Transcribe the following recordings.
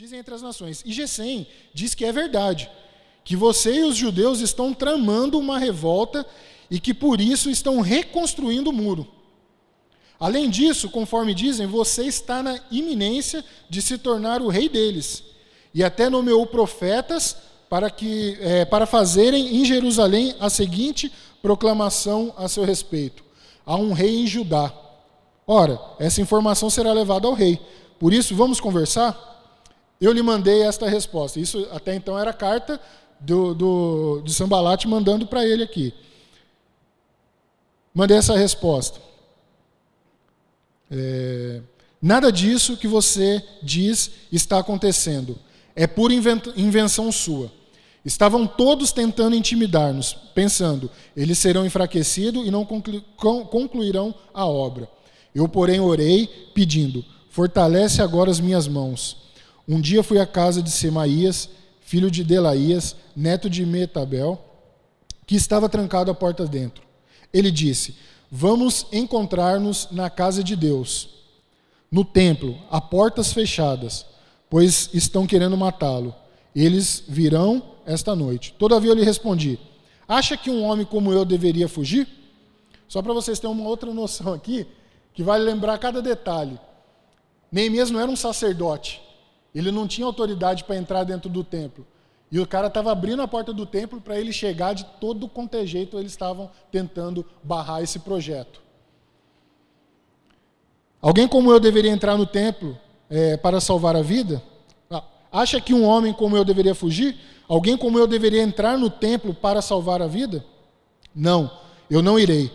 dizem entre as nações. E Gesem diz que é verdade, que você e os judeus estão tramando uma revolta e que por isso estão reconstruindo o muro. Além disso, conforme dizem, você está na iminência de se tornar o rei deles. E até nomeou profetas para, que, é, para fazerem em Jerusalém a seguinte proclamação a seu respeito: há um rei em Judá. Ora, essa informação será levada ao rei. Por isso, vamos conversar? Eu lhe mandei esta resposta. Isso até então era carta do, do, de Sambalate mandando para ele aqui. Mandei essa resposta. É, nada disso que você diz está acontecendo. É pura invenção sua. Estavam todos tentando intimidar-nos, pensando, eles serão enfraquecidos e não concluirão a obra. Eu, porém, orei, pedindo: fortalece agora as minhas mãos. Um dia fui à casa de Semaías, filho de Delaías, neto de Metabel, que estava trancado à porta dentro. Ele disse: Vamos encontrar-nos na casa de Deus, no templo, a portas fechadas, pois estão querendo matá-lo. Eles virão esta noite. Todavia eu lhe respondi: Acha que um homem como eu deveria fugir? Só para vocês terem uma outra noção aqui, que vai lembrar cada detalhe. Neemias não era um sacerdote. Ele não tinha autoridade para entrar dentro do templo. E o cara estava abrindo a porta do templo para ele chegar de todo quanto é jeito, eles estavam tentando barrar esse projeto. Alguém como eu deveria entrar no templo é, para salvar a vida? Ah, acha que um homem como eu deveria fugir? Alguém como eu deveria entrar no templo para salvar a vida? Não, eu não irei.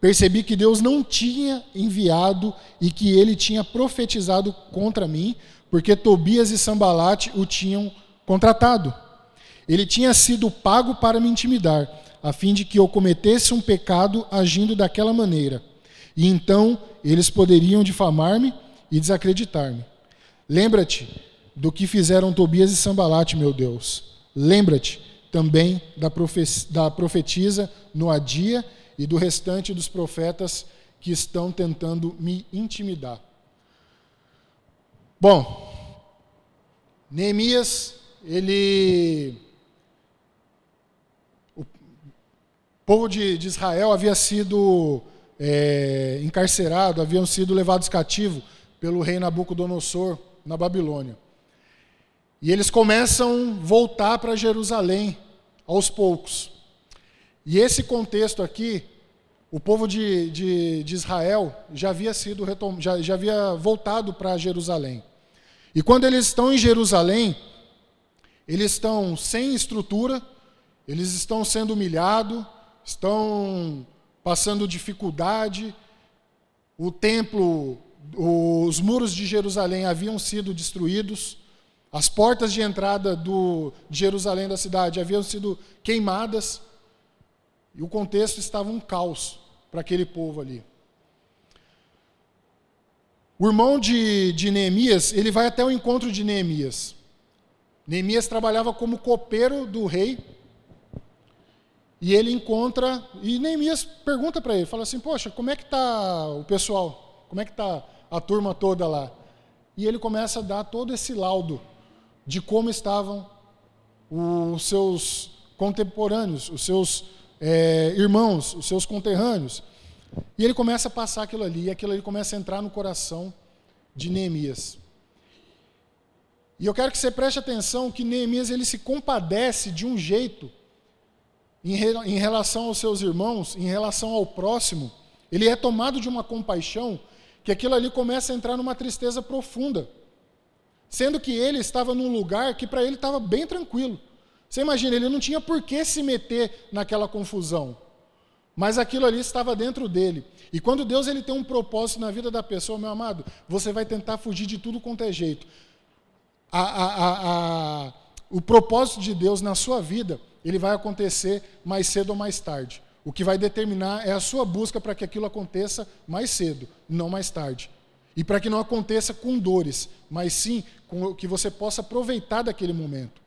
Percebi que Deus não tinha enviado e que ele tinha profetizado contra mim, porque Tobias e Sambalate o tinham contratado. Ele tinha sido pago para me intimidar, a fim de que eu cometesse um pecado agindo daquela maneira. E então eles poderiam difamar-me e desacreditar-me. Lembra-te do que fizeram Tobias e Sambalate, meu Deus. Lembra-te também da, da profetisa Noadia e do restante dos profetas que estão tentando me intimidar. Bom, Neemias, ele O povo de, de Israel havia sido é, encarcerado, haviam sido levados cativo pelo rei Nabucodonosor na Babilônia. E eles começam a voltar para Jerusalém aos poucos. E esse contexto aqui, o povo de, de, de Israel já havia sido retom, já, já havia voltado para Jerusalém. E quando eles estão em Jerusalém, eles estão sem estrutura, eles estão sendo humilhados, estão passando dificuldade. O templo, os muros de Jerusalém haviam sido destruídos. As portas de entrada do, de Jerusalém da cidade haviam sido queimadas. E o contexto estava um caos para aquele povo ali. O irmão de, de Neemias, ele vai até o encontro de Neemias. Neemias trabalhava como copeiro do rei e ele encontra, e Neemias pergunta para ele, fala assim, poxa, como é que está o pessoal? Como é que está a turma toda lá? E ele começa a dar todo esse laudo de como estavam os seus contemporâneos, os seus é, irmãos, os seus conterrâneos. E ele começa a passar aquilo ali, e aquilo ali começa a entrar no coração de Neemias. E eu quero que você preste atenção que Neemias ele se compadece de um jeito em relação aos seus irmãos, em relação ao próximo, ele é tomado de uma compaixão que aquilo ali começa a entrar numa tristeza profunda. Sendo que ele estava num lugar que para ele estava bem tranquilo. Você imagina, ele não tinha por que se meter naquela confusão. Mas aquilo ali estava dentro dele. E quando Deus ele tem um propósito na vida da pessoa, meu amado, você vai tentar fugir de tudo quanto é jeito. A, a, a, o propósito de Deus na sua vida ele vai acontecer mais cedo ou mais tarde. O que vai determinar é a sua busca para que aquilo aconteça mais cedo, não mais tarde. E para que não aconteça com dores, mas sim com que você possa aproveitar daquele momento.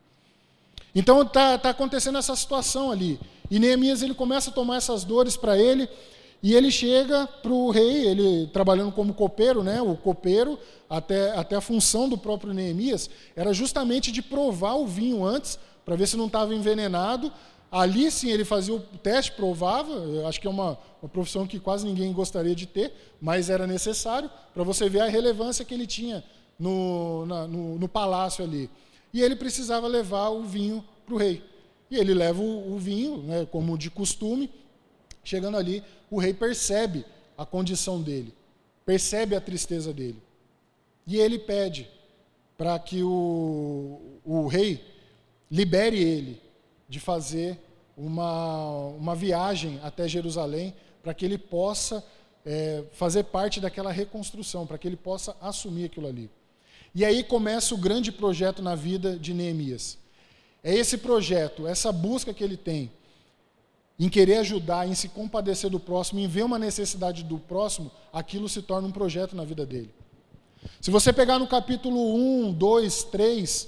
Então está tá acontecendo essa situação ali. E Neemias ele começa a tomar essas dores para ele, E ele chega para o rei, ele trabalhando como copeiro, né? O copeiro, até, até a função do próprio Neemias, era justamente de provar o vinho antes, para ver se não estava envenenado. Ali sim ele fazia o teste, provava. Eu acho que é uma, uma profissão que quase ninguém gostaria de ter, mas era necessário para você ver a relevância que ele tinha no, na, no, no palácio ali. E ele precisava levar o vinho para o rei. E ele leva o, o vinho, né, como de costume. Chegando ali, o rei percebe a condição dele, percebe a tristeza dele. E ele pede para que o, o rei libere ele de fazer uma, uma viagem até Jerusalém para que ele possa é, fazer parte daquela reconstrução, para que ele possa assumir aquilo ali. E aí começa o grande projeto na vida de Neemias. É esse projeto, essa busca que ele tem em querer ajudar, em se compadecer do próximo, em ver uma necessidade do próximo, aquilo se torna um projeto na vida dele. Se você pegar no capítulo 1, 2, 3,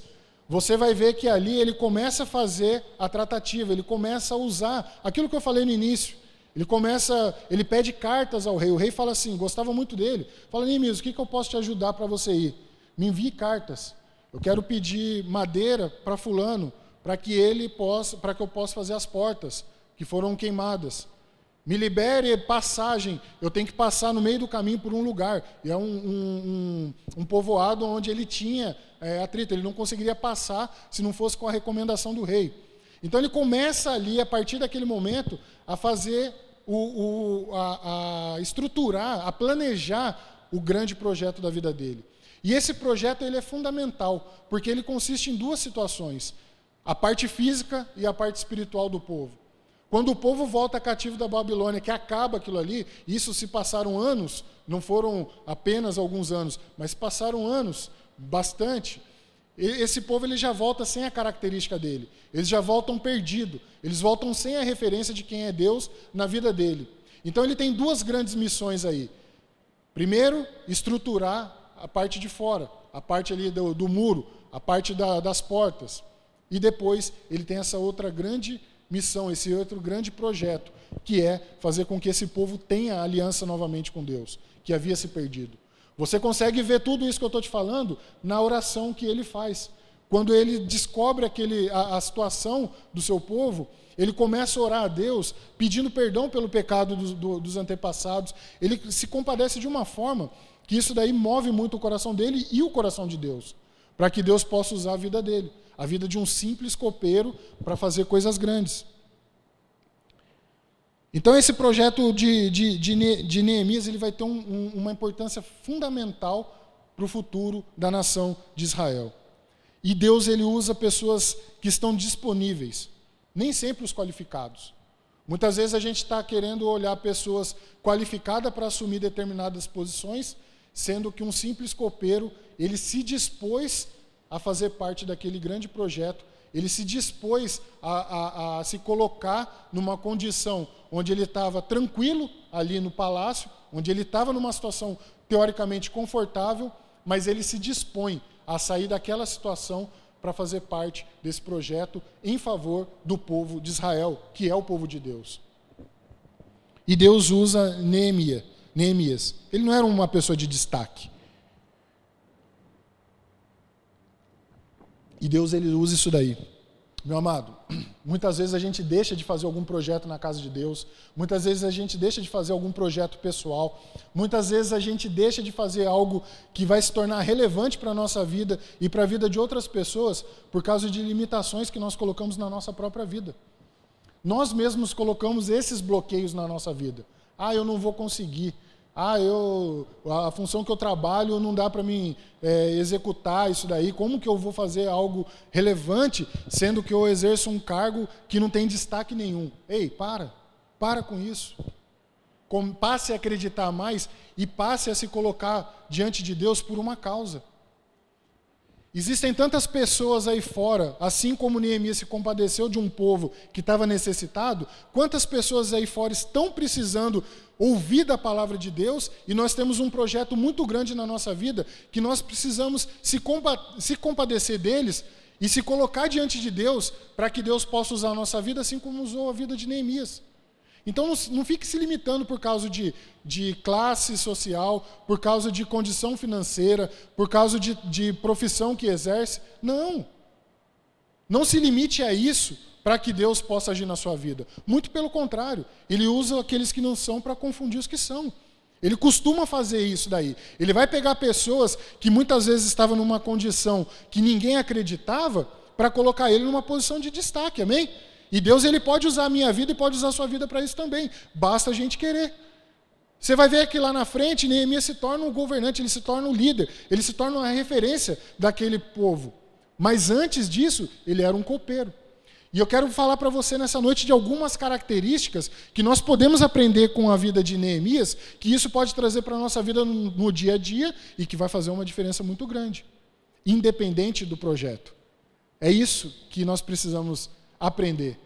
você vai ver que ali ele começa a fazer a tratativa, ele começa a usar aquilo que eu falei no início. Ele começa, ele pede cartas ao rei. O rei fala assim, gostava muito dele. Fala, Neemias, o que, que eu posso te ajudar para você ir? Me envie cartas. Eu quero pedir madeira para fulano, para que ele possa, para que eu possa fazer as portas que foram queimadas. Me libere passagem. Eu tenho que passar no meio do caminho por um lugar. E é um, um, um, um povoado onde ele tinha é, atrito. Ele não conseguiria passar se não fosse com a recomendação do rei. Então ele começa ali, a partir daquele momento, a fazer, o, o a, a estruturar, a planejar o grande projeto da vida dele. E esse projeto ele é fundamental, porque ele consiste em duas situações: a parte física e a parte espiritual do povo. Quando o povo volta cativo da Babilônia, que acaba aquilo ali, isso se passaram anos, não foram apenas alguns anos, mas passaram anos, bastante. Esse povo ele já volta sem a característica dele. Eles já voltam perdido. Eles voltam sem a referência de quem é Deus na vida dele. Então ele tem duas grandes missões aí. Primeiro, estruturar a parte de fora, a parte ali do, do muro, a parte da, das portas. E depois ele tem essa outra grande missão, esse outro grande projeto, que é fazer com que esse povo tenha aliança novamente com Deus, que havia se perdido. Você consegue ver tudo isso que eu estou te falando na oração que ele faz. Quando ele descobre aquele, a, a, situação do seu povo, ele começa a orar a Deus, pedindo perdão pelo pecado do, do, dos antepassados. Ele se compadece de uma forma que isso daí move muito o coração dele e o coração de Deus, para que Deus possa usar a vida dele a vida de um simples copeiro para fazer coisas grandes. Então, esse projeto de, de, de, de Neemias ele vai ter um, um, uma importância fundamental para o futuro da nação de Israel. E Deus ele usa pessoas que estão disponíveis, nem sempre os qualificados. Muitas vezes a gente está querendo olhar pessoas qualificadas para assumir determinadas posições, sendo que um simples copeiro ele se dispôs a fazer parte daquele grande projeto. Ele se dispôs a, a, a se colocar numa condição onde ele estava tranquilo ali no palácio, onde ele estava numa situação teoricamente confortável, mas ele se dispõe a sair daquela situação para fazer parte desse projeto em favor do povo de Israel, que é o povo de Deus. E Deus usa Neemias. Neemias. Ele não era uma pessoa de destaque. E Deus ele usa isso daí. Meu amado, muitas vezes a gente deixa de fazer algum projeto na casa de Deus, muitas vezes a gente deixa de fazer algum projeto pessoal, muitas vezes a gente deixa de fazer algo que vai se tornar relevante para a nossa vida e para a vida de outras pessoas por causa de limitações que nós colocamos na nossa própria vida. Nós mesmos colocamos esses bloqueios na nossa vida. Ah, eu não vou conseguir. Ah, eu, a função que eu trabalho não dá para mim é, executar isso daí. Como que eu vou fazer algo relevante, sendo que eu exerço um cargo que não tem destaque nenhum? Ei, para, para com isso. passe a acreditar mais e passe a se colocar diante de Deus por uma causa. Existem tantas pessoas aí fora, assim como Neemias se compadeceu de um povo que estava necessitado, quantas pessoas aí fora estão precisando ouvir da palavra de Deus e nós temos um projeto muito grande na nossa vida que nós precisamos se, se compadecer deles e se colocar diante de Deus para que Deus possa usar a nossa vida assim como usou a vida de Neemias. Então não, não fique se limitando por causa de, de classe social, por causa de condição financeira, por causa de, de profissão que exerce. Não. Não se limite a isso para que Deus possa agir na sua vida. Muito pelo contrário, ele usa aqueles que não são para confundir os que são. Ele costuma fazer isso daí. Ele vai pegar pessoas que muitas vezes estavam numa condição que ninguém acreditava para colocar ele numa posição de destaque, amém? E Deus ele pode usar a minha vida e pode usar a sua vida para isso também. Basta a gente querer. Você vai ver que lá na frente Neemias se torna um governante, ele se torna um líder, ele se torna uma referência daquele povo. Mas antes disso, ele era um copeiro. E eu quero falar para você nessa noite de algumas características que nós podemos aprender com a vida de Neemias, que isso pode trazer para a nossa vida no, dia a dia e que vai fazer uma diferença muito grande, independente do projeto. É isso que nós precisamos aprender.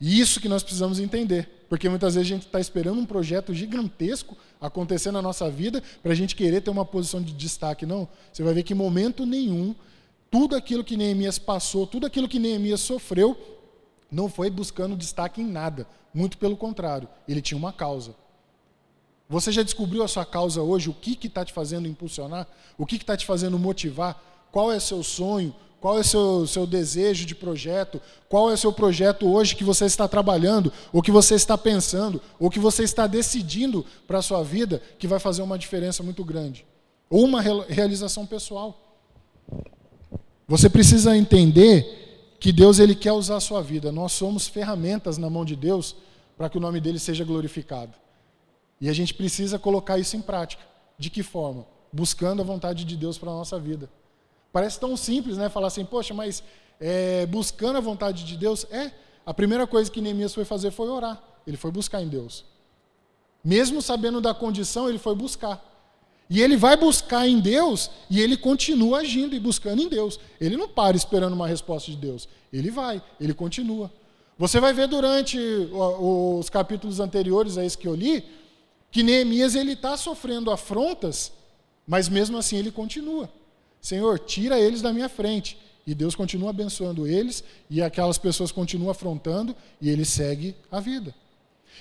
E isso que nós precisamos entender. Porque muitas vezes a gente está esperando um projeto gigantesco acontecer na nossa vida para a gente querer ter uma posição de destaque. Não. Você vai ver que em momento nenhum, tudo aquilo que Neemias passou, tudo aquilo que Neemias sofreu, não foi buscando destaque em nada. Muito pelo contrário, ele tinha uma causa. Você já descobriu a sua causa hoje? O que está te fazendo impulsionar? O que está te fazendo motivar? Qual é o seu sonho? Qual é o seu, seu desejo de projeto? Qual é o seu projeto hoje que você está trabalhando, ou que você está pensando, ou que você está decidindo para a sua vida que vai fazer uma diferença muito grande? Ou uma realização pessoal. Você precisa entender que Deus ele quer usar a sua vida. Nós somos ferramentas na mão de Deus para que o nome dele seja glorificado. E a gente precisa colocar isso em prática. De que forma? Buscando a vontade de Deus para a nossa vida. Parece tão simples, né? Falar assim, poxa, mas é, buscando a vontade de Deus, é. A primeira coisa que Neemias foi fazer foi orar. Ele foi buscar em Deus. Mesmo sabendo da condição, ele foi buscar. E ele vai buscar em Deus e ele continua agindo e buscando em Deus. Ele não para esperando uma resposta de Deus. Ele vai, ele continua. Você vai ver durante os capítulos anteriores a esse que eu li, que Neemias ele está sofrendo afrontas, mas mesmo assim ele continua. Senhor, tira eles da minha frente. E Deus continua abençoando eles, e aquelas pessoas continuam afrontando, e ele segue a vida.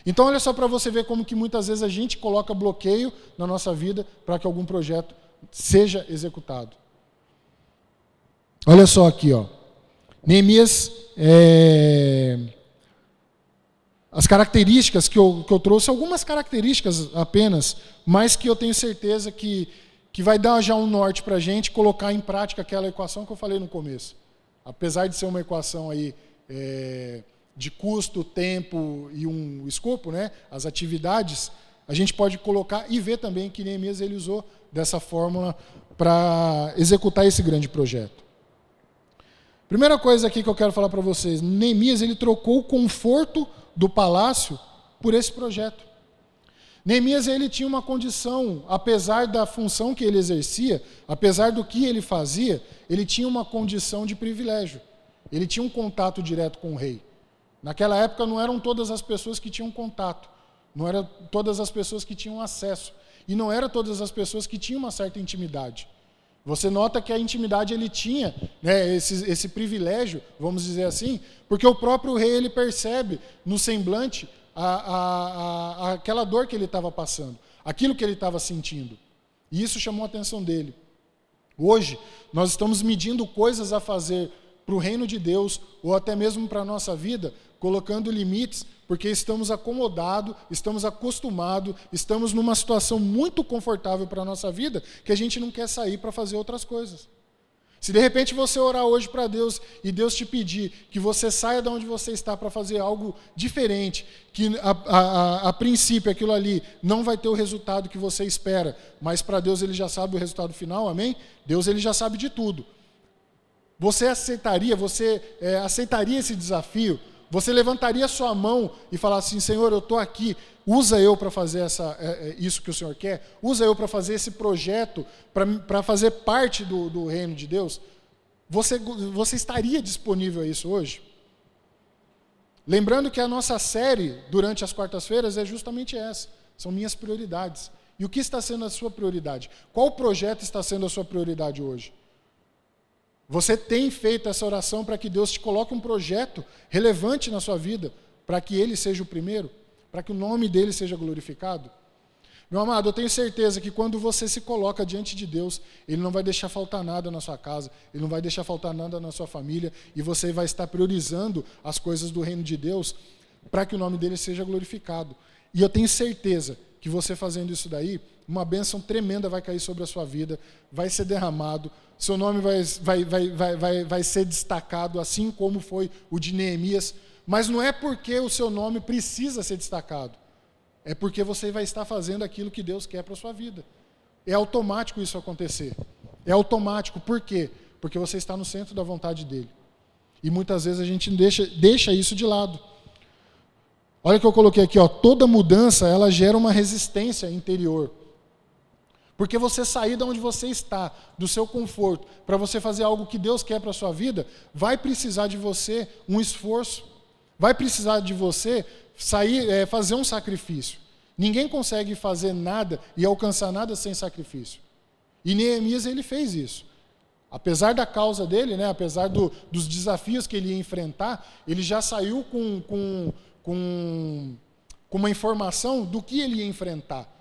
Então, olha só para você ver como que muitas vezes a gente coloca bloqueio na nossa vida para que algum projeto seja executado. Olha só aqui, ó. Neemias, é... as características que eu, que eu trouxe, algumas características apenas, mas que eu tenho certeza que que vai dar já um norte para a gente colocar em prática aquela equação que eu falei no começo. Apesar de ser uma equação aí é, de custo, tempo e um escopo, né, as atividades, a gente pode colocar e ver também que Neemias ele usou dessa fórmula para executar esse grande projeto. Primeira coisa aqui que eu quero falar para vocês, Neemias ele trocou o conforto do palácio por esse projeto. Neemias ele tinha uma condição, apesar da função que ele exercia, apesar do que ele fazia, ele tinha uma condição de privilégio. Ele tinha um contato direto com o rei. Naquela época não eram todas as pessoas que tinham contato, não eram todas as pessoas que tinham acesso e não eram todas as pessoas que tinham uma certa intimidade. Você nota que a intimidade ele tinha, né, esse, esse privilégio, vamos dizer assim, porque o próprio rei ele percebe no semblante a, a, aquela dor que ele estava passando, aquilo que ele estava sentindo. E isso chamou a atenção dele. Hoje, nós estamos medindo coisas a fazer para o reino de Deus, ou até mesmo para a nossa vida, colocando limites, porque estamos acomodados, estamos acostumados, estamos numa situação muito confortável para a nossa vida, que a gente não quer sair para fazer outras coisas. Se de repente você orar hoje para Deus e Deus te pedir que você saia de onde você está para fazer algo diferente, que a, a, a, princípio aquilo ali não vai ter o resultado que você espera, mas para Deus ele já sabe o resultado final, amém? Deus ele já sabe de tudo. Você aceitaria, você é, aceitaria esse desafio? Você levantaria sua mão e falar assim, Senhor, eu estou aqui, usa eu para fazer essa, é, é, isso que o Senhor quer, usa eu para fazer esse projeto, para fazer parte do, do reino de Deus. Você, você estaria disponível a isso hoje? Lembrando que a nossa série, durante as quartas-feiras, é justamente essa: são minhas prioridades. E o que está sendo a sua prioridade? Qual projeto está sendo a sua prioridade hoje? Você tem feito essa oração para que Deus te coloque um projeto relevante na sua vida, para que ele seja o primeiro? para que o nome dele seja glorificado? Meu amado, eu tenho certeza que quando você se coloca diante de Deus, Ele não vai deixar faltar nada na sua casa, Ele não vai deixar faltar nada na sua família, e você vai estar priorizando as coisas do reino de Deus para que o nome dele seja glorificado. E eu tenho certeza que você fazendo isso daí, uma bênção tremenda vai cair sobre a sua vida, vai ser derramado, seu nome vai, vai, vai, vai, vai, vai ser destacado, assim como foi o de Neemias. Mas não é porque o seu nome precisa ser destacado, é porque você vai estar fazendo aquilo que Deus quer para a sua vida. É automático isso acontecer. É automático. Por quê? Porque você está no centro da vontade dele. E muitas vezes a gente deixa, deixa isso de lado. Olha o que eu coloquei aqui, ó. Toda mudança ela gera uma resistência interior. Porque você sair de onde você está, do seu conforto, para você fazer algo que Deus quer para a sua vida, vai precisar de você um esforço. Vai precisar de você sair, é, fazer um sacrifício. Ninguém consegue fazer nada e alcançar nada sem sacrifício. E Neemias ele fez isso. Apesar da causa dele, né, apesar do, dos desafios que ele ia enfrentar, ele já saiu com, com, com, com uma informação do que ele ia enfrentar.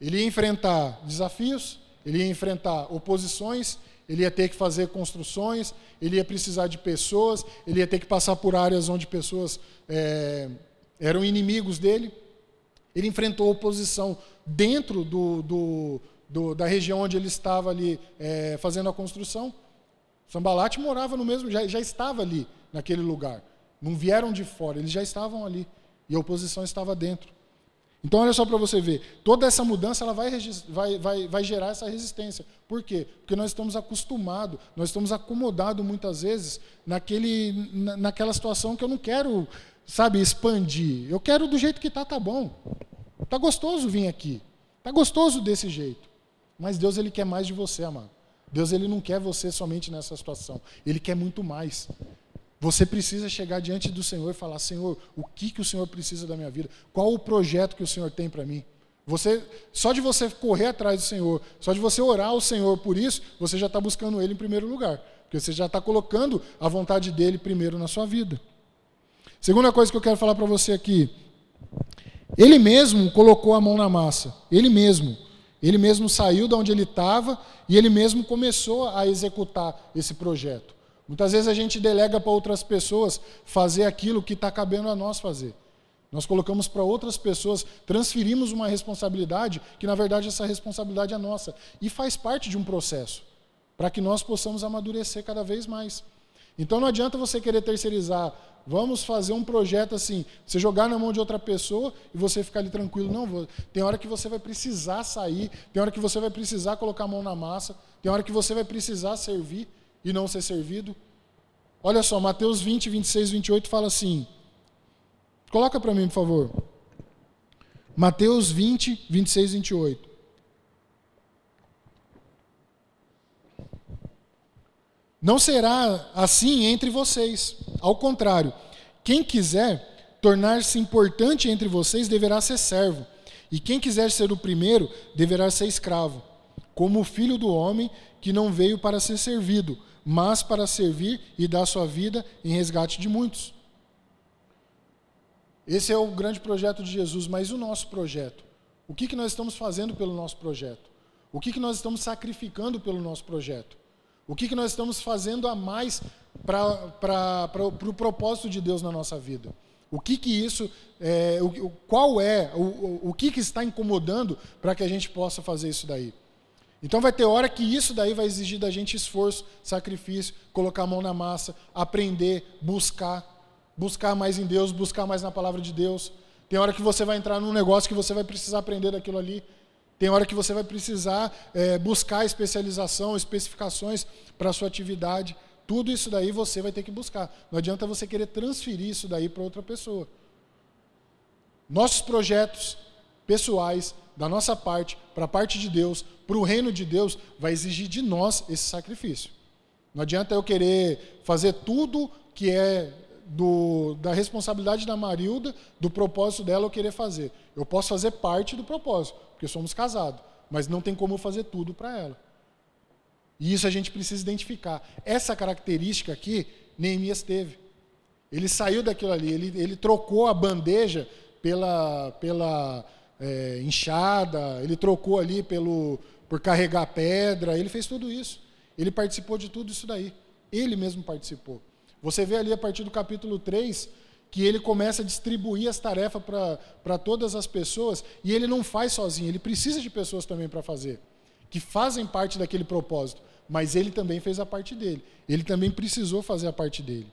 Ele ia enfrentar desafios, ele ia enfrentar oposições, ele ia ter que fazer construções, ele ia precisar de pessoas, ele ia ter que passar por áreas onde pessoas é, eram inimigos dele. Ele enfrentou oposição dentro do, do, do, da região onde ele estava ali é, fazendo a construção. Sambalate morava no mesmo, já, já estava ali, naquele lugar. Não vieram de fora, eles já estavam ali. E a oposição estava dentro. Então, olha só para você ver. Toda essa mudança ela vai, vai, vai, vai gerar essa resistência. Por quê? Porque nós estamos acostumados, nós estamos acomodados muitas vezes naquele, na, naquela situação que eu não quero, sabe, expandir. Eu quero do jeito que está, tá bom. Tá gostoso vir aqui. Tá gostoso desse jeito. Mas Deus ele quer mais de você, amado. Deus ele não quer você somente nessa situação. Ele quer muito mais. Você precisa chegar diante do Senhor e falar: Senhor, o que, que o Senhor precisa da minha vida? Qual o projeto que o Senhor tem para mim? Você, só de você correr atrás do Senhor, só de você orar ao Senhor por isso, você já está buscando Ele em primeiro lugar. Porque você já está colocando a vontade dele primeiro na sua vida. Segunda coisa que eu quero falar para você aqui. Ele mesmo colocou a mão na massa. Ele mesmo. Ele mesmo saiu de onde ele estava e ele mesmo começou a executar esse projeto. Muitas vezes a gente delega para outras pessoas fazer aquilo que está cabendo a nós fazer. Nós colocamos para outras pessoas, transferimos uma responsabilidade que, na verdade, essa responsabilidade é nossa. E faz parte de um processo, para que nós possamos amadurecer cada vez mais. Então não adianta você querer terceirizar, vamos fazer um projeto assim, você jogar na mão de outra pessoa e você ficar ali tranquilo. Não, tem hora que você vai precisar sair, tem hora que você vai precisar colocar a mão na massa, tem hora que você vai precisar servir e não ser servido. Olha só, Mateus 20, 26, 28 fala assim. Coloca para mim, por favor. Mateus 20, 26, 28. Não será assim entre vocês. Ao contrário, quem quiser tornar-se importante entre vocês deverá ser servo, e quem quiser ser o primeiro deverá ser escravo, como o filho do homem que não veio para ser servido, mas para servir e dar sua vida em resgate de muitos. Esse é o grande projeto de Jesus, mas o nosso projeto? O que, que nós estamos fazendo pelo nosso projeto? O que, que nós estamos sacrificando pelo nosso projeto? O que, que nós estamos fazendo a mais para o pro propósito de Deus na nossa vida? O que que isso, é, o, qual é, o, o, que que está incomodando para que a gente possa fazer isso daí? Então vai ter hora que isso daí vai exigir da gente esforço, sacrifício, colocar a mão na massa, aprender, buscar, buscar mais em Deus, buscar mais na palavra de Deus. Tem hora que você vai entrar num negócio que você vai precisar aprender daquilo ali. Tem hora que você vai precisar é, buscar especialização, especificações para a sua atividade. Tudo isso daí você vai ter que buscar. Não adianta você querer transferir isso daí para outra pessoa. Nossos projetos pessoais da nossa parte, para a parte de Deus, para o reino de Deus, vai exigir de nós esse sacrifício. Não adianta eu querer fazer tudo que é do, da responsabilidade da Marilda, do propósito dela eu querer fazer. Eu posso fazer parte do propósito, porque somos casados, mas não tem como eu fazer tudo para ela. E isso a gente precisa identificar. Essa característica aqui, Neemias teve. Ele saiu daquilo ali, ele, ele trocou a bandeja pela, pela é, enxada, ele trocou ali pelo, por carregar pedra, ele fez tudo isso. Ele participou de tudo isso daí. Ele mesmo participou. Você vê ali a partir do capítulo 3 que ele começa a distribuir as tarefas para todas as pessoas e ele não faz sozinho, ele precisa de pessoas também para fazer, que fazem parte daquele propósito, mas ele também fez a parte dele, ele também precisou fazer a parte dele.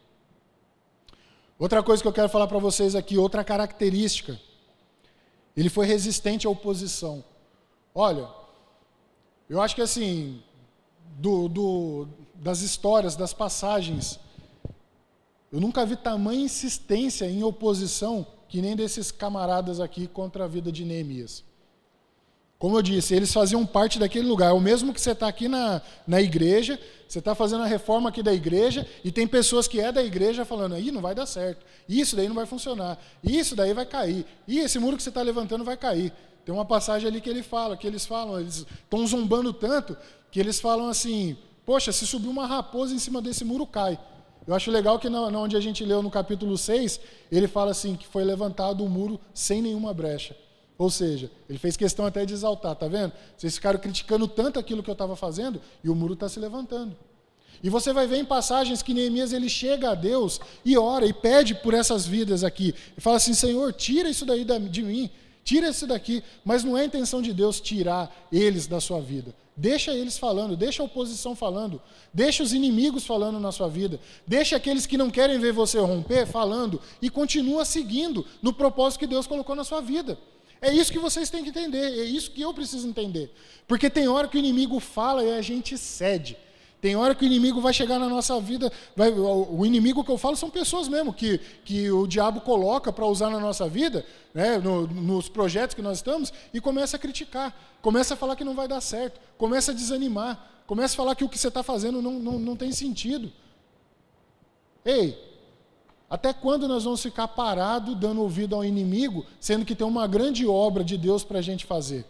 Outra coisa que eu quero falar para vocês aqui, outra característica, ele foi resistente à oposição. Olha, eu acho que assim, do, do, das histórias, das passagens eu nunca vi tamanha insistência em oposição que nem desses camaradas aqui contra a vida de Neemias. Como eu disse, eles faziam parte daquele lugar. É o mesmo que você está aqui na, na igreja, você está fazendo a reforma aqui da igreja, e tem pessoas que é da igreja falando, aí não vai dar certo, isso daí não vai funcionar, isso daí vai cair, e esse muro que você está levantando vai cair. Tem uma passagem ali que ele fala, que eles falam, eles estão zombando tanto, que eles falam assim, poxa, se subir uma raposa em cima desse muro, cai. Eu acho legal que na, onde a gente leu no capítulo 6, ele fala assim que foi levantado um muro sem nenhuma brecha. Ou seja, ele fez questão até de exaltar, tá vendo? Vocês ficaram criticando tanto aquilo que eu estava fazendo e o muro está se levantando. E você vai ver em passagens que Neemias ele chega a Deus e ora e pede por essas vidas aqui. E fala assim: Senhor, tira isso daí de mim, tira isso daqui. Mas não é a intenção de Deus tirar eles da sua vida. Deixa eles falando, deixa a oposição falando, deixa os inimigos falando na sua vida, deixa aqueles que não querem ver você romper falando e continua seguindo no propósito que Deus colocou na sua vida. É isso que vocês têm que entender, é isso que eu preciso entender. Porque tem hora que o inimigo fala e a gente cede. Tem hora que o inimigo vai chegar na nossa vida. Vai, o inimigo que eu falo são pessoas mesmo que, que o diabo coloca para usar na nossa vida, né, no, nos projetos que nós estamos, e começa a criticar, começa a falar que não vai dar certo, começa a desanimar, começa a falar que o que você está fazendo não, não, não tem sentido. Ei, até quando nós vamos ficar parados dando ouvido ao inimigo, sendo que tem uma grande obra de Deus para a gente fazer?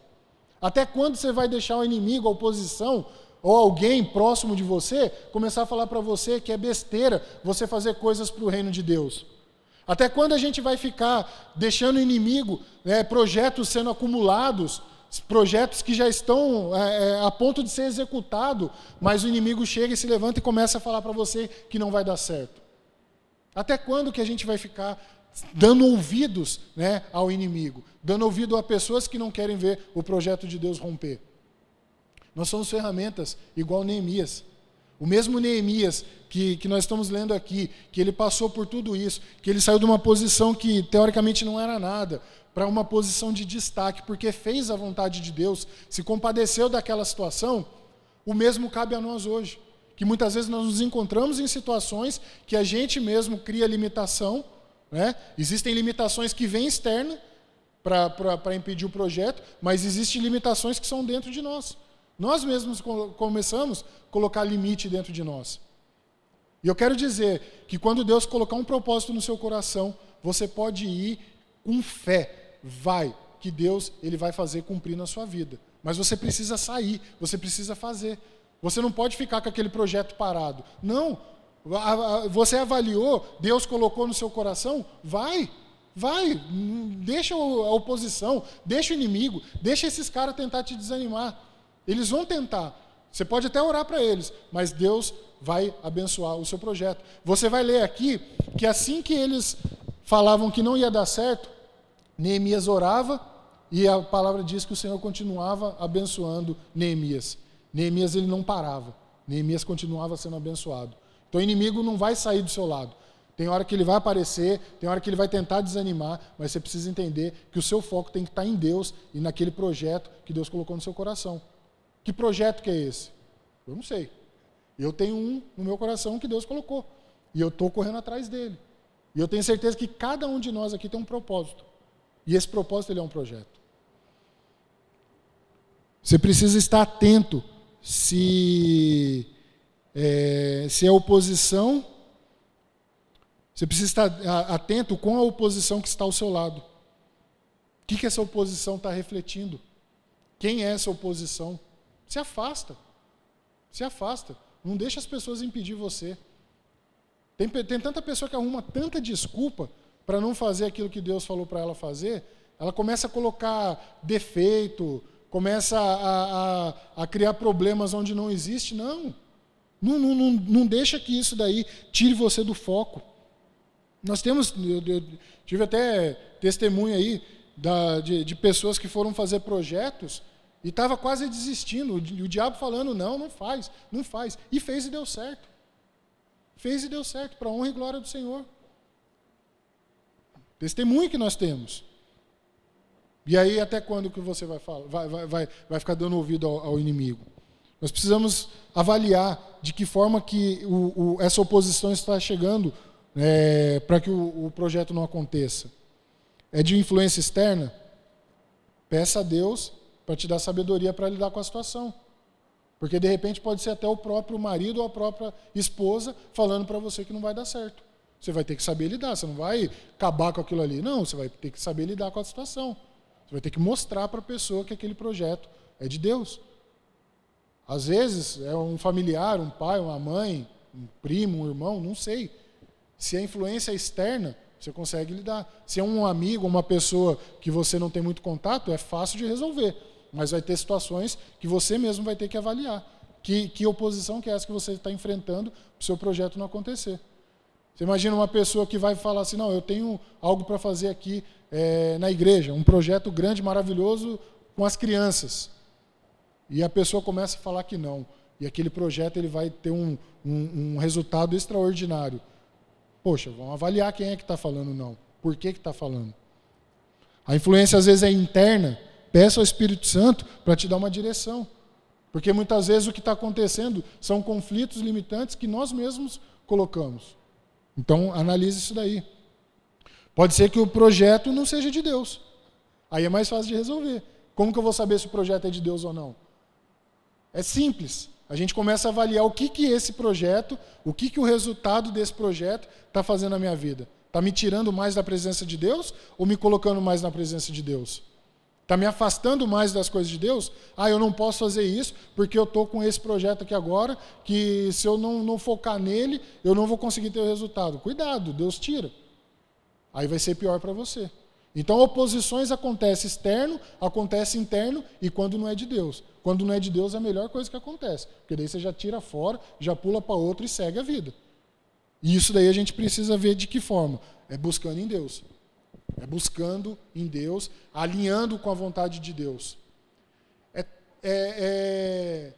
Até quando você vai deixar o inimigo, a oposição, ou alguém próximo de você começar a falar para você que é besteira você fazer coisas para o reino de Deus. Até quando a gente vai ficar deixando o inimigo, né, projetos sendo acumulados, projetos que já estão é, é, a ponto de ser executado, mas o inimigo chega e se levanta e começa a falar para você que não vai dar certo. Até quando que a gente vai ficar dando ouvidos né, ao inimigo, dando ouvido a pessoas que não querem ver o projeto de Deus romper? Nós somos ferramentas igual Neemias. O mesmo Neemias que, que nós estamos lendo aqui, que ele passou por tudo isso, que ele saiu de uma posição que teoricamente não era nada, para uma posição de destaque, porque fez a vontade de Deus, se compadeceu daquela situação, o mesmo cabe a nós hoje. Que muitas vezes nós nos encontramos em situações que a gente mesmo cria limitação, né? existem limitações que vêm externa para impedir o projeto, mas existem limitações que são dentro de nós. Nós mesmos começamos a colocar limite dentro de nós. E eu quero dizer que quando Deus colocar um propósito no seu coração, você pode ir com fé. Vai, que Deus ele vai fazer cumprir na sua vida. Mas você precisa sair, você precisa fazer. Você não pode ficar com aquele projeto parado. Não. Você avaliou, Deus colocou no seu coração, vai. Vai, deixa a oposição, deixa o inimigo, deixa esses caras tentar te desanimar. Eles vão tentar. Você pode até orar para eles, mas Deus vai abençoar o seu projeto. Você vai ler aqui que assim que eles falavam que não ia dar certo, Neemias orava e a palavra diz que o Senhor continuava abençoando Neemias. Neemias ele não parava. Neemias continuava sendo abençoado. Então o inimigo não vai sair do seu lado. Tem hora que ele vai aparecer, tem hora que ele vai tentar desanimar, mas você precisa entender que o seu foco tem que estar em Deus e naquele projeto que Deus colocou no seu coração. Que projeto que é esse? Eu não sei. Eu tenho um no meu coração que Deus colocou. E eu estou correndo atrás dele. E eu tenho certeza que cada um de nós aqui tem um propósito. E esse propósito ele é um projeto. Você precisa estar atento se é, se é oposição. Você precisa estar atento com a oposição que está ao seu lado. O que, que essa oposição está refletindo? Quem é essa oposição? Se afasta. Se afasta. Não deixa as pessoas impedir você. Tem, tem tanta pessoa que arruma tanta desculpa para não fazer aquilo que Deus falou para ela fazer, ela começa a colocar defeito, começa a, a, a criar problemas onde não existe. Não. Não, não, não. não deixa que isso daí tire você do foco. Nós temos, eu, eu tive até testemunho aí da, de, de, pessoas que foram fazer projetos e estava quase desistindo. O, o diabo falando, não, não faz, não faz. E fez e deu certo. Fez e deu certo, para honra e glória do Senhor. Testemunho que nós temos. E aí, até quando que você vai, falar, vai, vai, vai, vai ficar dando ouvido ao, ao inimigo? Nós precisamos avaliar de que forma que o, o, essa oposição está chegando é, para que o, o projeto não aconteça. É de influência externa? Peça a Deus para te dar sabedoria para lidar com a situação. Porque de repente pode ser até o próprio marido ou a própria esposa falando para você que não vai dar certo. Você vai ter que saber lidar, você não vai acabar com aquilo ali. Não, você vai ter que saber lidar com a situação. Você vai ter que mostrar para a pessoa que aquele projeto é de Deus. Às vezes é um familiar, um pai, uma mãe, um primo, um irmão, não sei. Se a influência é externa, você consegue lidar. Se é um amigo, uma pessoa que você não tem muito contato, é fácil de resolver. Mas vai ter situações que você mesmo vai ter que avaliar. Que, que oposição que é essa que você está enfrentando para o seu projeto não acontecer. Você imagina uma pessoa que vai falar assim, não, eu tenho algo para fazer aqui é, na igreja, um projeto grande, maravilhoso com as crianças. E a pessoa começa a falar que não. E aquele projeto ele vai ter um, um, um resultado extraordinário. Poxa, vamos avaliar quem é que está falando não. Por que está falando? A influência às vezes é interna. Peça ao Espírito Santo para te dar uma direção. Porque muitas vezes o que está acontecendo são conflitos limitantes que nós mesmos colocamos. Então, analise isso daí. Pode ser que o projeto não seja de Deus. Aí é mais fácil de resolver. Como que eu vou saber se o projeto é de Deus ou não? É simples. A gente começa a avaliar o que, que esse projeto, o que, que o resultado desse projeto está fazendo na minha vida. Está me tirando mais da presença de Deus ou me colocando mais na presença de Deus? Está me afastando mais das coisas de Deus? Ah, eu não posso fazer isso porque eu estou com esse projeto aqui agora, que se eu não, não focar nele, eu não vou conseguir ter o resultado. Cuidado, Deus tira. Aí vai ser pior para você. Então, oposições acontecem externo, acontece interno e quando não é de Deus. Quando não é de Deus é a melhor coisa que acontece, porque daí você já tira fora, já pula para outro e segue a vida. E isso daí a gente precisa ver de que forma? É buscando em Deus. É buscando em Deus, alinhando com a vontade de Deus. É, é, é,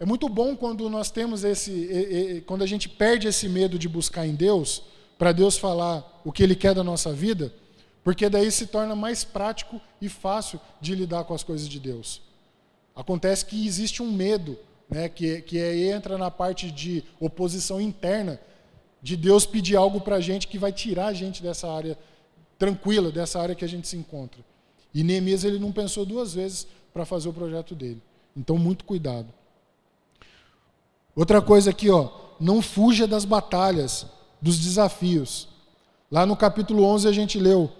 é muito bom quando nós temos esse, é, quando a gente perde esse medo de buscar em Deus, para Deus falar o que Ele quer da nossa vida porque daí se torna mais prático e fácil de lidar com as coisas de Deus. Acontece que existe um medo, né, que, que é, entra na parte de oposição interna, de Deus pedir algo para a gente que vai tirar a gente dessa área tranquila, dessa área que a gente se encontra. E Neemias ele não pensou duas vezes para fazer o projeto dele. Então, muito cuidado. Outra coisa aqui, ó, não fuja das batalhas, dos desafios. Lá no capítulo 11 a gente leu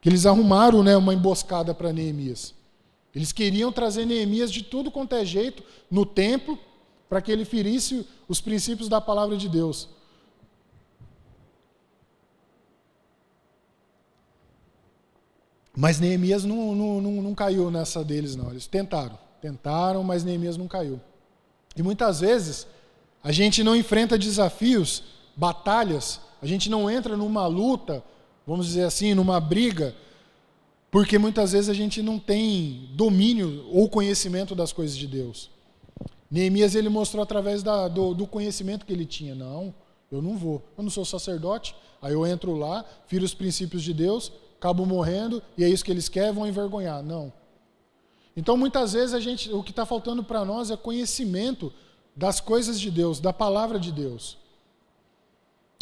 que eles arrumaram né, uma emboscada para Neemias. Eles queriam trazer Neemias de tudo quanto é jeito no templo para que ele ferisse os princípios da palavra de Deus. Mas Neemias não, não, não, não, caiu nessa deles, não. Eles tentaram, tentaram, mas Neemias não caiu. E muitas vezes a gente não enfrenta desafios, batalhas, a gente não entra numa luta vamos dizer assim, numa briga, porque muitas vezes a gente não tem domínio ou conhecimento das coisas de Deus. Neemias ele mostrou através da, do, do, conhecimento que ele tinha. Não, eu não vou. Eu não sou sacerdote. Aí eu entro lá, firo os princípios de Deus, acabo morrendo e é isso que eles querem, vão envergonhar. Não. Então muitas vezes a gente, o que está faltando para nós é conhecimento das coisas de Deus, da palavra de Deus.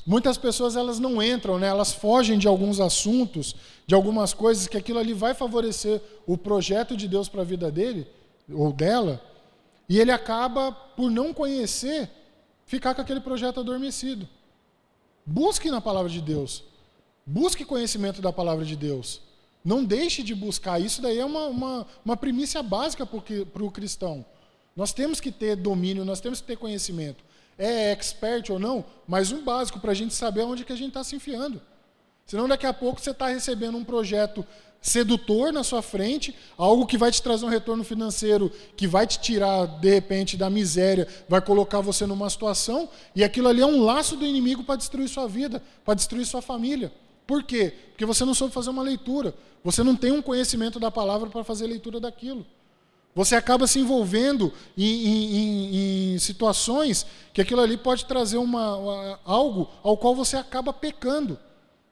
Muitas pessoas elas não entram, né? elas fogem de alguns assuntos, de algumas coisas que aquilo ali vai favorecer o projeto de Deus para a vida dele ou dela, e ele acaba por não conhecer ficar com aquele projeto adormecido. Busque na palavra de Deus. Busque conhecimento da palavra de Deus. Não deixe de buscar. Isso daí é uma, uma, uma primícia básica para o cristão. Nós temos que ter domínio, nós temos que ter conhecimento é expert ou não, mas um básico para a gente saber onde que a gente está se enfiando. Senão daqui a pouco você está recebendo um projeto sedutor na sua frente, algo que vai te trazer um retorno financeiro, que vai te tirar, de repente, da miséria, vai colocar você numa situação, e aquilo ali é um laço do inimigo para destruir sua vida, para destruir sua família. Por quê? Porque você não soube fazer uma leitura. Você não tem um conhecimento da palavra para fazer leitura daquilo. Você acaba se envolvendo em, em, em, situações que aquilo ali pode trazer uma, uma, algo ao qual você acaba pecando.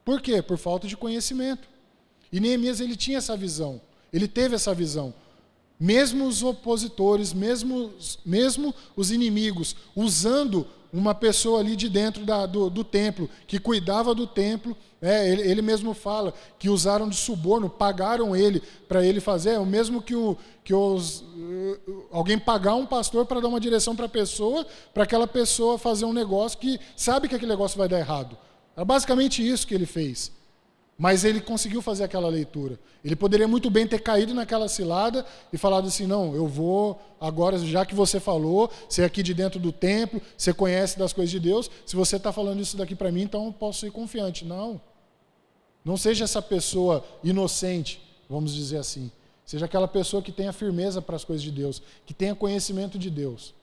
Por quê? Por falta de conhecimento. E Neemias ele tinha essa visão. Ele teve essa visão. Mesmo os opositores, mesmo, mesmo os inimigos, usando uma pessoa ali de dentro da, do, do, templo, que cuidava do templo, é, ele, ele, mesmo fala que usaram de suborno, pagaram ele para ele fazer, é o mesmo que, o, que os, uh, alguém pagar um pastor para dar uma direção para a pessoa, para aquela pessoa fazer um negócio que sabe que aquele negócio vai dar errado. É basicamente isso que ele fez. Mas ele conseguiu fazer aquela leitura. Ele poderia muito bem ter caído naquela cilada e falado assim: não, eu vou, agora, já que você falou, você é aqui de dentro do templo, você conhece das coisas de Deus, se você está falando isso daqui para mim, então eu posso ir confiante. Não. Não seja essa pessoa inocente, vamos dizer assim. Seja aquela pessoa que tenha firmeza para as coisas de Deus, que tenha conhecimento de Deus.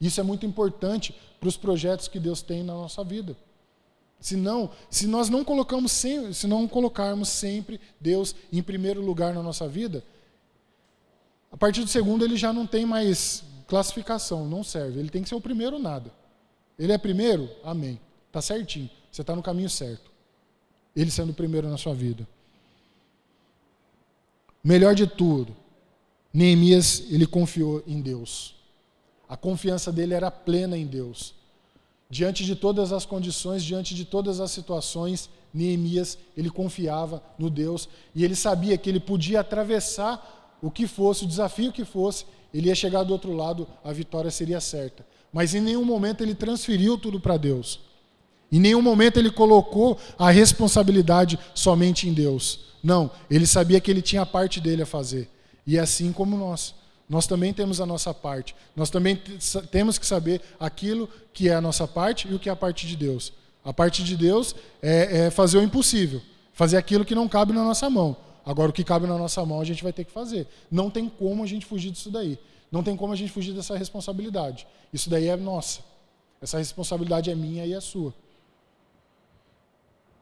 Isso é muito importante para os projetos que Deus tem na nossa vida. Se não, se nós não colocamos sempre, se não colocarmos sempre Deus em primeiro lugar na nossa vida, a partir do segundo ele já não tem mais classificação, não serve. Ele tem que ser o primeiro nada. Ele é primeiro? Amém. Tá certinho. Você está no caminho certo. Ele sendo o primeiro na sua vida. Melhor de tudo, Neemias ele confiou em Deus. A confiança dele era plena em Deus. Diante de todas as condições, diante de todas as situações, Neemias, ele confiava no Deus e ele sabia que ele podia atravessar o que fosse, o desafio que fosse, ele ia chegar do outro lado, a vitória seria certa. Mas em nenhum momento ele transferiu tudo para Deus. Em nenhum momento ele colocou a responsabilidade somente em Deus. Não, ele sabia que ele tinha a parte dele a fazer. E é assim como nós. Nós também temos a nossa parte. Nós também temos que saber aquilo que é a nossa parte e o que é a parte de Deus. A parte de Deus é, é fazer o impossível, fazer aquilo que não cabe na nossa mão. Agora, o que cabe na nossa mão, a gente vai ter que fazer. Não tem como a gente fugir disso daí. Não tem como a gente fugir dessa responsabilidade. Isso daí é nossa. Essa responsabilidade é minha e é sua.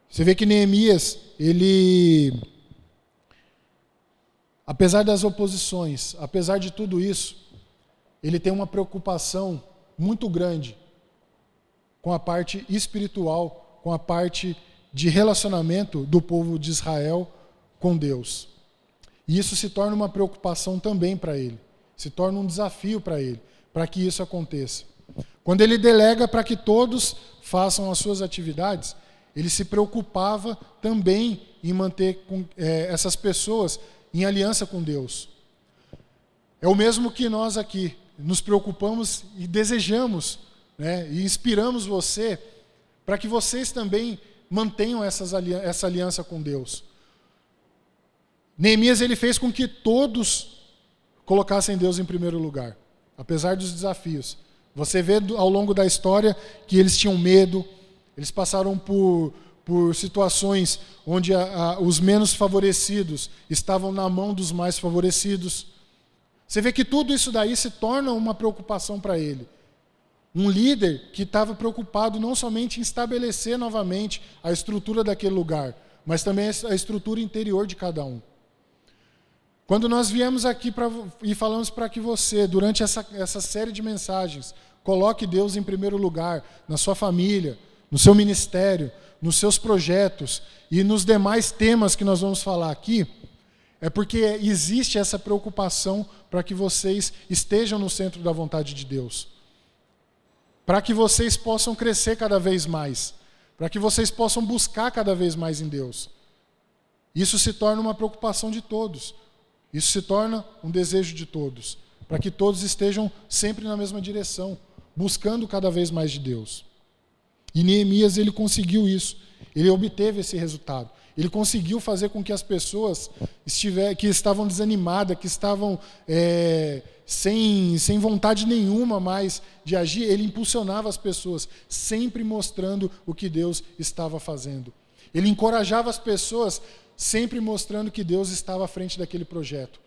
Você vê que Neemias, ele Apesar das oposições, apesar de tudo isso, ele tem uma preocupação muito grande com a parte espiritual, com a parte de relacionamento do povo de Israel com Deus. E isso se torna uma preocupação também para ele, se torna um desafio para ele, para que isso aconteça. Quando ele delega para que todos façam as suas atividades, ele se preocupava também em manter é, essas pessoas em aliança com Deus. É o mesmo que nós aqui nos preocupamos e desejamos, né, e inspiramos você para que vocês também mantenham essas, essa aliança com Deus. Neemias ele fez com que todos colocassem Deus em primeiro lugar, apesar dos desafios. Você vê ao longo da história que eles tinham medo, eles passaram por por situações onde a, a, os menos favorecidos estavam na mão dos mais favorecidos. Você vê que tudo isso daí se torna uma preocupação para ele. Um líder que estava preocupado não somente em estabelecer novamente a estrutura daquele lugar, mas também a estrutura interior de cada um. Quando nós viemos aqui pra, e falamos para que você, durante essa, essa série de mensagens, coloque Deus em primeiro lugar, na sua família, no seu ministério, nos seus projetos e nos demais temas que nós vamos falar aqui, é porque existe essa preocupação para que vocês estejam no centro da vontade de Deus. Para que vocês possam crescer cada vez mais. Para que vocês possam buscar cada vez mais em Deus. Isso se torna uma preocupação de todos. Isso se torna um desejo de todos. Para que todos estejam sempre na mesma direção, buscando cada vez mais de Deus. E Neemias ele conseguiu isso. Ele obteve esse resultado. Ele conseguiu fazer com que as pessoas estiver, que estavam desanimadas, que estavam é, sem, sem vontade nenhuma mais de agir, ele impulsionava as pessoas, sempre mostrando o que Deus estava fazendo. Ele encorajava as pessoas, sempre mostrando que Deus estava à frente daquele projeto.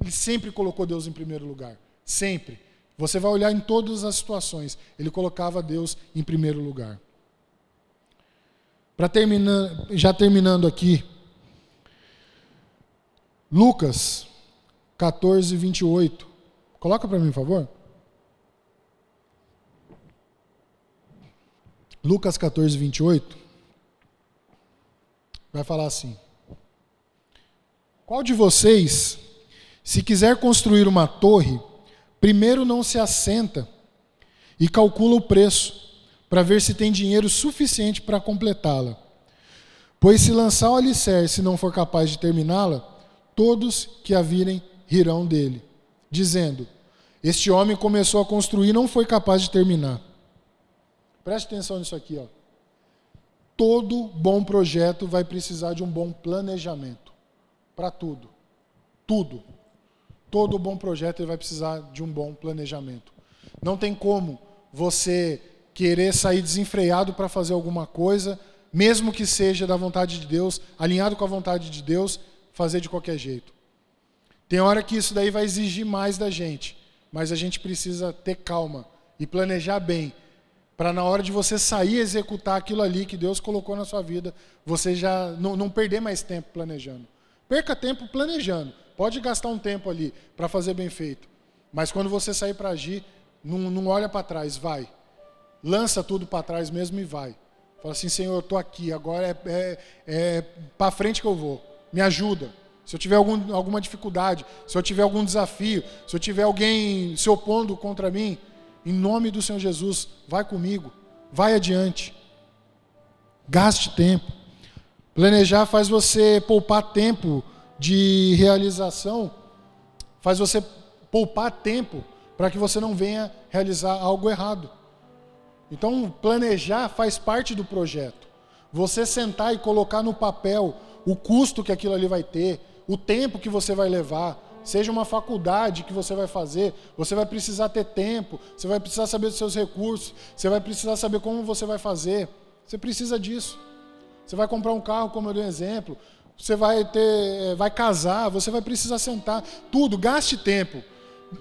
Ele sempre colocou Deus em primeiro lugar. Sempre. Você vai olhar em todas as situações. Ele colocava Deus em primeiro lugar. Para terminar, já terminando aqui, Lucas 14, 28. Coloca para mim, por favor. Lucas 14, 28. Vai falar assim: Qual de vocês, se quiser construir uma torre, primeiro não se assenta e calcula o preço, para ver se tem dinheiro suficiente para completá-la? Pois se lançar o alicerce e não for capaz de terminá-la, todos que a virem rirão dele, dizendo: Este homem começou a construir e não foi capaz de terminar. Preste atenção nisso aqui, ó. Todo bom projeto vai precisar de um bom planejamento para tudo. Tudo. Todo bom projeto vai precisar de um bom planejamento. Não tem como você querer sair desenfreado para fazer alguma coisa, mesmo que seja da vontade de Deus, alinhado com a vontade de Deus, fazer de qualquer jeito. Tem hora que isso daí vai exigir mais da gente, mas a gente precisa ter calma e planejar bem, para na hora de você sair executar aquilo ali que Deus colocou na sua vida, você já não, não perder mais tempo planejando. Perca tempo planejando. Pode gastar um tempo ali para fazer bem feito. Mas quando você sair para agir, não, não olha para trás, vai. Lança tudo para trás mesmo e vai. Fala assim, Senhor, eu estou aqui, agora é, é, é para frente que eu vou me ajuda. Se eu tiver algum, alguma dificuldade, se eu tiver algum desafio, se eu tiver alguém se opondo contra mim, em nome do Senhor Jesus, vai comigo, vai adiante. Gaste tempo. Planejar faz você poupar tempo de realização, faz você poupar tempo para que você não venha realizar algo errado. Então, planejar faz parte do projeto. Você sentar e colocar no papel o custo que aquilo ali vai ter, o tempo que você vai levar, seja uma faculdade que você vai fazer, você vai precisar ter tempo, você vai precisar saber dos seus recursos, você vai precisar saber como você vai fazer. Você precisa disso. Você vai comprar um carro, como eu dei um exemplo, você vai ter, eh, vai casar, você vai precisar sentar, tudo, gaste tempo.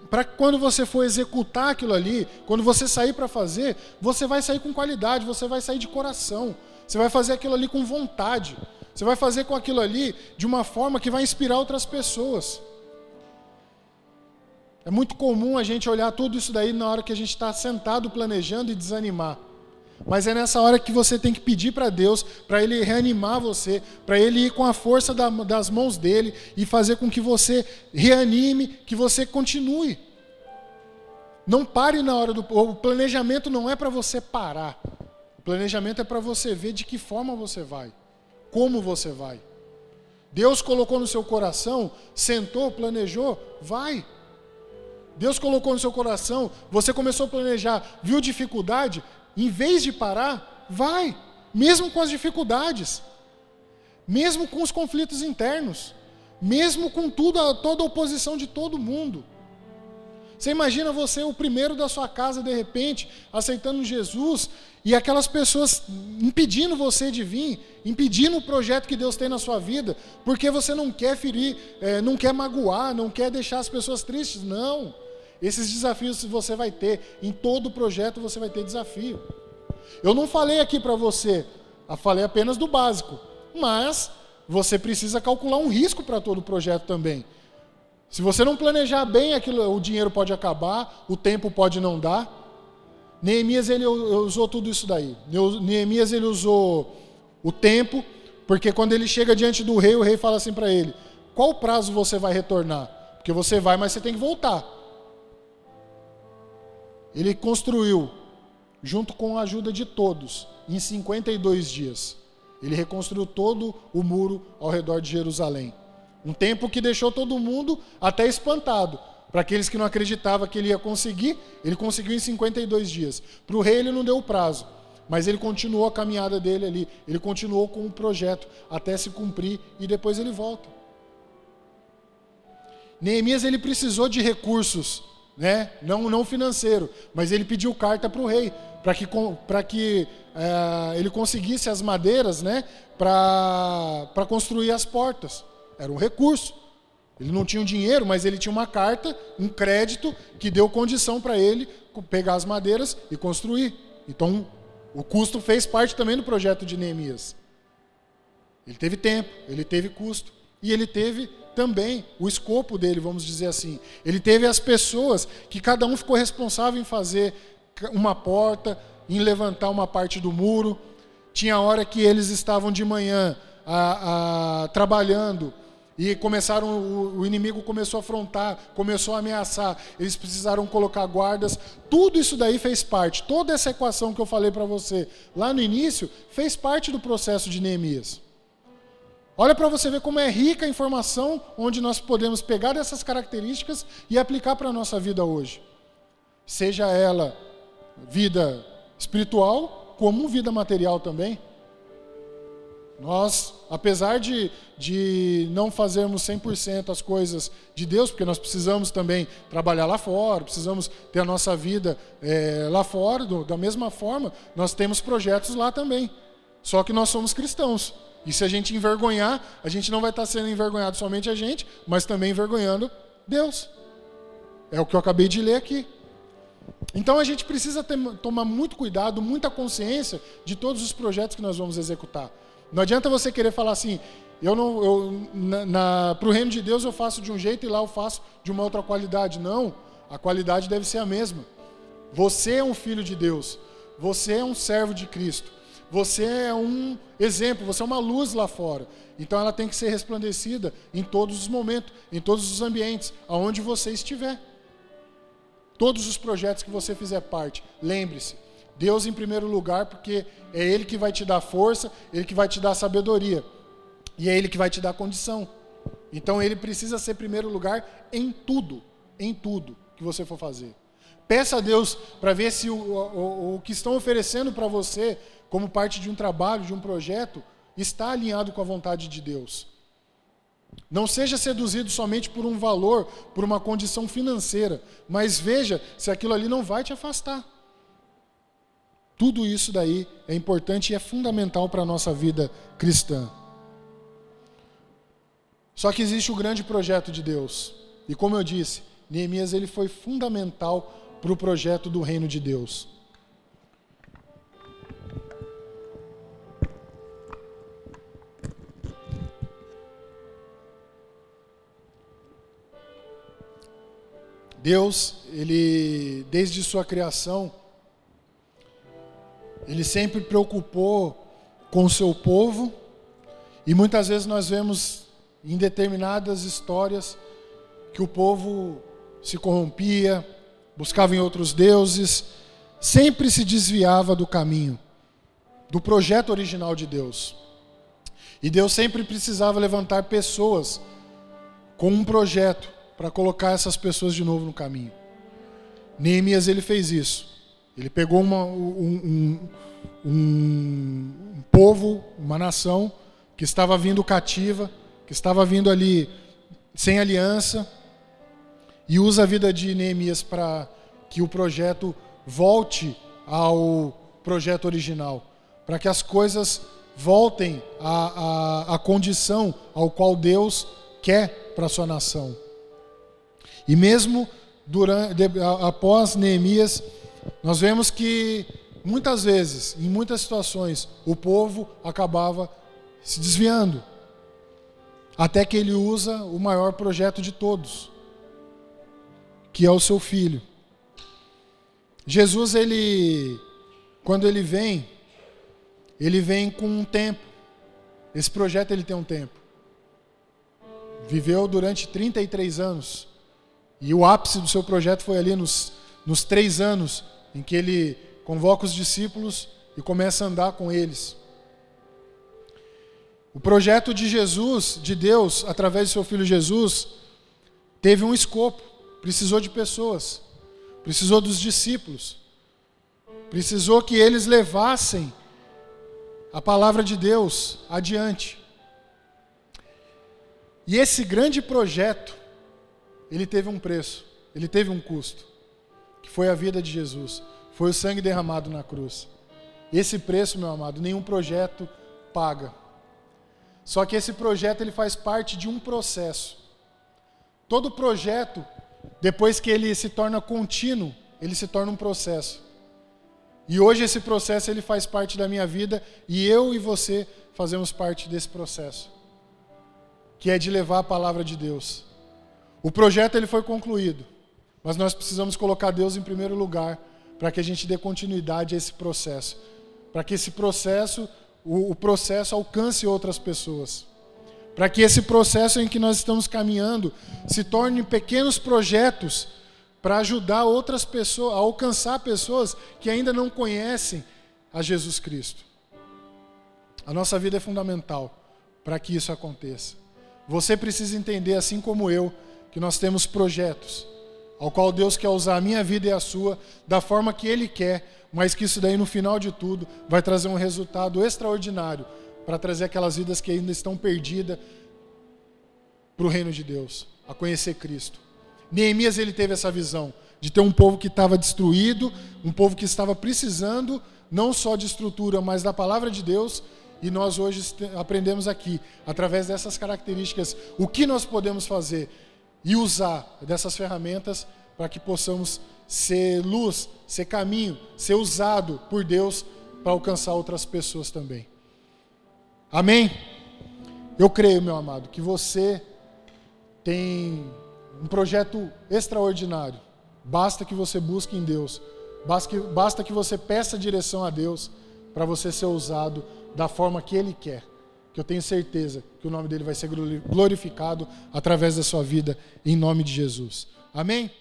Para quando você for executar aquilo ali, quando você sair para fazer, você vai sair com qualidade, você vai sair de coração. Você vai fazer aquilo ali com vontade. Você vai fazer com aquilo ali de uma forma que vai inspirar outras pessoas. É muito comum a gente olhar tudo isso daí na hora que a gente está sentado planejando e desanimar. Mas é nessa hora que você tem que pedir para Deus, para Ele reanimar você, para Ele ir com a força da, das mãos dele e fazer com que você reanime, que você continue. Não pare na hora do. O planejamento não é para você parar. O planejamento é para você ver de que forma você vai como você vai. Deus colocou no seu coração, sentou, planejou, vai. Deus colocou no seu coração, você começou a planejar, viu dificuldade, em vez de parar, vai, mesmo com as dificuldades, mesmo com os conflitos internos, mesmo com tudo, toda a oposição de todo mundo. Você imagina você, o primeiro da sua casa, de repente, aceitando Jesus e aquelas pessoas impedindo você de vir, impedindo o projeto que Deus tem na sua vida, porque você não quer ferir, é, não quer magoar, não quer deixar as pessoas tristes. Não. Esses desafios você vai ter. Em todo projeto você vai ter desafio. Eu não falei aqui para você, falei apenas do básico. Mas você precisa calcular um risco para todo o projeto também. Se você não planejar bem, aquilo, o dinheiro pode acabar, o tempo pode não dar. Neemias ele usou tudo isso daí. Neemias ele usou o tempo, porque quando ele chega diante do rei, o rei fala assim para ele: "Qual prazo você vai retornar? Porque você vai, mas você tem que voltar." Ele construiu junto com a ajuda de todos em 52 dias. Ele reconstruiu todo o muro ao redor de Jerusalém. Um tempo que deixou todo mundo até espantado. Para aqueles que não acreditavam que ele ia conseguir, ele conseguiu em 52 dias. Para o rei ele não deu prazo, mas ele continuou a caminhada dele ali. Ele continuou com o projeto até se cumprir e depois ele volta. Neemias ele precisou de recursos né? não, não financeiro, mas ele pediu carta para o rei, para que, pra que é, ele conseguisse as madeiras né? para construir as portas. Era um recurso. Ele não tinha um dinheiro, mas ele tinha uma carta, um crédito, que deu condição para ele pegar as madeiras e construir. Então, o custo fez parte também do projeto de Neemias. Ele teve tempo, ele teve custo e ele teve também o escopo dele, vamos dizer assim. Ele teve as pessoas que cada um ficou responsável em fazer uma porta, em levantar uma parte do muro. Tinha hora que eles estavam de manhã a, a, trabalhando e começaram o, o inimigo começou a afrontar, começou a ameaçar. Eles precisaram colocar guardas. Tudo isso daí fez parte. Toda essa equação que eu falei para você lá no início fez parte do processo de Neemias. Olha para você ver como é rica a informação onde nós podemos pegar essas características e aplicar para a nossa vida hoje. Seja ela vida espiritual, como vida material também. Nós, apesar de, de não fazermos 100% as coisas de Deus, porque nós precisamos também trabalhar lá fora, precisamos ter a nossa vida é, lá fora, do, da mesma forma, nós temos projetos lá também. Só que nós somos cristãos. E se a gente envergonhar, a gente não vai estar sendo envergonhado somente a gente, mas também envergonhando Deus. É o que eu acabei de ler aqui. Então a gente precisa ter, tomar muito cuidado, muita consciência de todos os projetos que nós vamos executar. Não adianta você querer falar assim, eu não, eu, para o reino de Deus eu faço de um jeito e lá eu faço de uma outra qualidade. Não, a qualidade deve ser a mesma. Você é um filho de Deus, você é um servo de Cristo, você é um exemplo, você é uma luz lá fora. Então ela tem que ser resplandecida em todos os momentos, em todos os ambientes, aonde você estiver. Todos os projetos que você fizer parte, lembre-se, Deus em primeiro lugar, porque é Ele que vai te dar força, Ele que vai te dar sabedoria. E é Ele que vai te dar condição. Então Ele precisa ser primeiro lugar em tudo, em tudo que você for fazer. Peça a Deus para ver se o, o, o que estão oferecendo para você, como parte de um trabalho, de um projeto, está alinhado com a vontade de Deus. Não seja seduzido somente por um valor, por uma condição financeira, mas veja se aquilo ali não vai te afastar. Tudo isso daí é importante e é fundamental para a nossa vida cristã. Só que existe o grande projeto de Deus. E como eu disse, Neemias ele foi fundamental para o projeto do reino de Deus. Deus, ele desde sua criação, ele sempre preocupou com o seu povo, e muitas vezes nós vemos em determinadas histórias que o povo se corrompia, buscava em outros deuses, sempre se desviava do caminho, do projeto original de Deus. E Deus sempre precisava levantar pessoas com um projeto para colocar essas pessoas de novo no caminho. Neemias ele fez isso. Ele pegou uma, um, um, um, povo, uma nação que estava vindo cativa, que estava vindo ali sem aliança, e usa a vida de Neemias para que o projeto volte ao projeto original, para que as coisas voltem à, à, à condição ao qual Deus quer para a sua nação. E mesmo durante, após Neemias nós vemos que muitas vezes, em muitas situações, o povo acabava se desviando. Até que ele usa o maior projeto de todos, que é o seu filho. Jesus, ele, quando ele vem, ele vem com um tempo. Esse projeto ele tem um tempo. Viveu durante 33 anos. E o ápice do seu projeto foi ali nos nos três anos em que ele convoca os discípulos e começa a andar com eles. O projeto de Jesus, de Deus, através de seu filho Jesus, teve um escopo, precisou de pessoas, precisou dos discípulos, precisou que eles levassem a palavra de Deus adiante. E esse grande projeto, ele teve um preço, ele teve um custo. que foi a vida de Jesus, foi o sangue derramado na cruz. Esse preço, meu amado, nenhum projeto paga. Só que esse projeto ele faz parte de um processo. Todo projeto, depois que ele se torna contínuo, ele se torna um processo. E hoje esse processo ele faz parte da minha vida e eu e você fazemos parte desse processo, que é de levar a palavra de Deus. O projeto ele foi concluído, mas nós precisamos colocar Deus em primeiro lugar para que a gente dê continuidade a esse processo, para que esse processo, o, o processo alcance outras pessoas, para que esse processo em que nós estamos caminhando se torne pequenos projetos para ajudar outras pessoas, a alcançar pessoas que ainda não conhecem a Jesus Cristo. A nossa vida é fundamental para que isso aconteça. Você precisa entender, assim como eu, que nós temos projetos, ao qual Deus quer usar a minha vida e a sua da forma que Ele quer, mas que isso daí no final de tudo vai trazer um resultado extraordinário para trazer aquelas vidas que ainda estão perdidas para o reino de Deus, a conhecer Cristo. Neemias ele teve essa visão de ter um povo que estava destruído, um povo que estava precisando não só de estrutura, mas da palavra de Deus. E nós hoje aprendemos aqui, através dessas características, o que nós podemos fazer e usar dessas ferramentas para que possamos ser luz, ser caminho, ser usado por Deus para alcançar outras pessoas também. Amém? Eu creio, meu amado, que você tem um projeto extraordinário. Basta que você busque em Deus. Basta que, basta que você peça direção a Deus para você ser usado da forma que Ele quer. Que eu tenho certeza que o nome dele vai ser glorificado através da sua vida, em nome de Jesus. Amém?